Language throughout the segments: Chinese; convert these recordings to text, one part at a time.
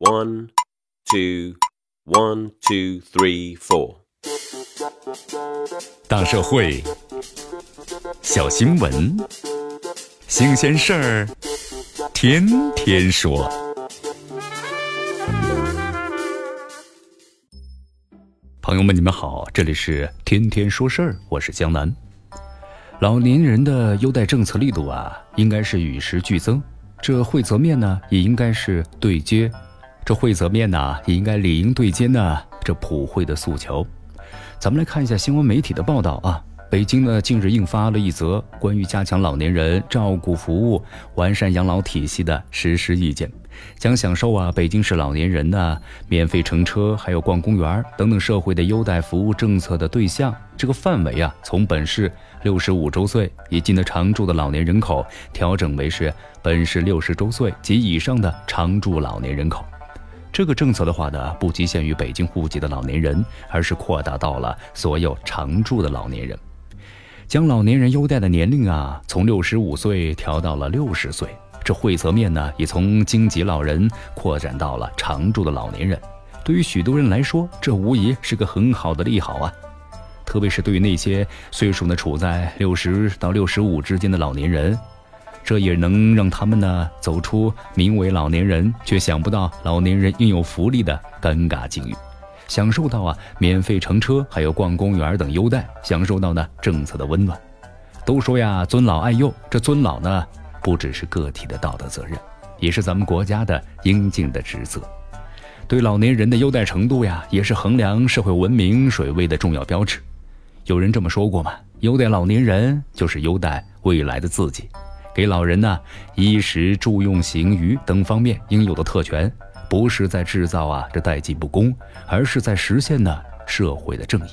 One, two, one, two, three, four. 大社会，小新闻，新鲜事儿，天天说。朋友们，你们好，这里是天天说事儿，我是江南。老年人的优待政策力度啊，应该是与时俱增，这惠泽面呢，也应该是对接。这惠泽面呢，也应该理应对接呢这普惠的诉求。咱们来看一下新闻媒体的报道啊。北京呢近日印发了一则关于加强老年人照顾服务、完善养老体系的实施意见，将享受啊北京市老年人呢免费乘车、还有逛公园等等社会的优待服务政策的对象这个范围啊，从本市六十五周岁以及呢常住的老年人口调整为是本市六十周岁及以上的常住老年人口。这个政策的话呢，不局限于北京户籍的老年人，而是扩大到了所有常住的老年人，将老年人优待的年龄啊，从六十五岁调到了六十岁。这惠泽面呢，也从京籍老人扩展到了常住的老年人。对于许多人来说，这无疑是个很好的利好啊！特别是对于那些岁数呢处在六十到六十五之间的老年人。这也能让他们呢走出名为老年人却想不到老年人应有福利的尴尬境遇，享受到啊免费乘车，还有逛公园等优待，享受到呢政策的温暖。都说呀尊老爱幼，这尊老呢不只是个体的道德责任，也是咱们国家的应尽的职责。对老年人的优待程度呀，也是衡量社会文明水位的重要标志。有人这么说过吗？优待老年人就是优待未来的自己。给老人呢衣食住用行娱等方面应有的特权，不是在制造啊这代际不公，而是在实现呢社会的正义。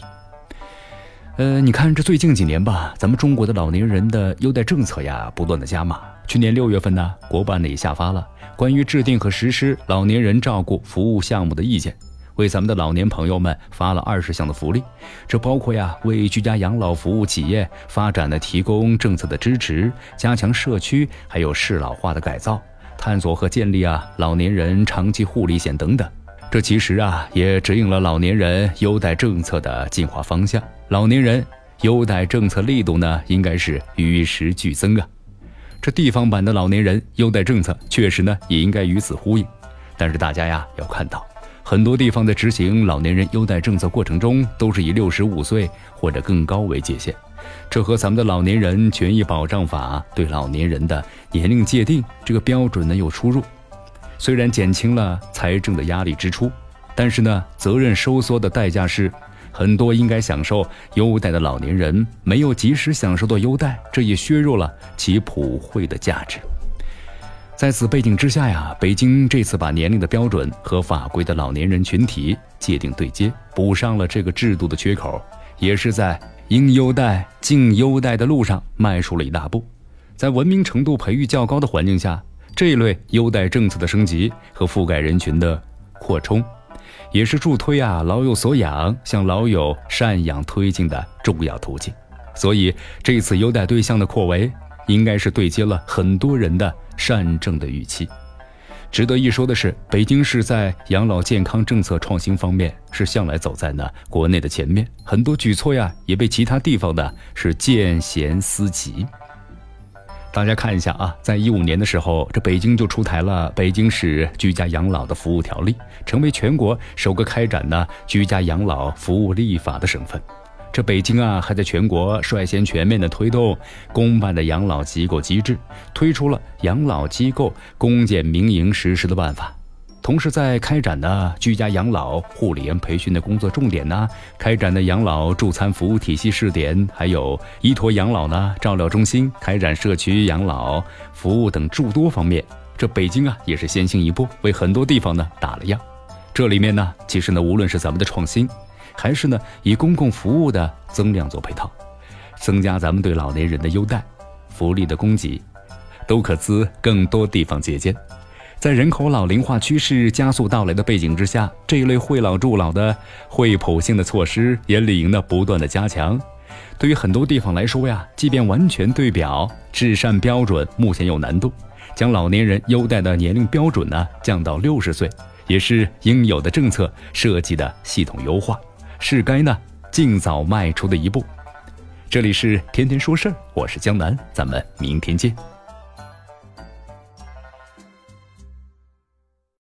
呃，你看这最近几年吧，咱们中国的老年人的优待政策呀不断的加码。去年六月份呢，国办呢也下发了关于制定和实施老年人照顾服务项目的意见。为咱们的老年朋友们发了二十项的福利，这包括呀，为居家养老服务企业发展的提供政策的支持，加强社区还有适老化的改造，探索和建立啊老年人长期护理险等等。这其实啊也指引了老年人优待政策的进化方向。老年人优待政策力度呢，应该是与时俱增啊。这地方版的老年人优待政策确实呢也应该与此呼应，但是大家呀要看到。很多地方在执行老年人优待政策过程中，都是以六十五岁或者更高为界限，这和咱们的老年人权益保障法对老年人的年龄界定这个标准呢有出入。虽然减轻了财政的压力支出，但是呢，责任收缩的代价是，很多应该享受优待的老年人没有及时享受到优待，这也削弱了其普惠的价值。在此背景之下呀，北京这次把年龄的标准和法规的老年人群体界定对接，补上了这个制度的缺口，也是在应优待尽优待的路上迈出了一大步。在文明程度培育较高的环境下，这一类优待政策的升级和覆盖人群的扩充，也是助推啊老有所养向老有赡养推进的重要途径。所以，这次优待对象的扩围，应该是对接了很多人的。善政的预期，值得一说的是，北京市在养老健康政策创新方面是向来走在呢国内的前面，很多举措呀也被其他地方的是见贤思齐。大家看一下啊，在一五年的时候，这北京就出台了《北京市居家养老的服务条例》，成为全国首个开展呢居家养老服务立法的省份。这北京啊，还在全国率先全面的推动公办的养老机构机制，推出了养老机构公建民营实施的办法。同时，在开展的居家养老护理员培训的工作重点呢，开展的养老助餐服务体系试点，还有依托养老呢照料中心开展社区养老服务等诸多方面，这北京啊也是先行一步，为很多地方呢打了样。这里面呢，其实呢，无论是咱们的创新。还是呢，以公共服务的增量做配套，增加咱们对老年人的优待、福利的供给，都可资更多地方借鉴。在人口老龄化趋势加速到来的背景之下，这一类惠老助老的惠普性的措施也理应呢不断的加强。对于很多地方来说呀，即便完全对表至善标准，目前有难度。将老年人优待的年龄标准呢降到六十岁。也是应有的政策设计的系统优化，是该呢尽早迈出的一步。这里是天天说事儿，我是江南，咱们明天见。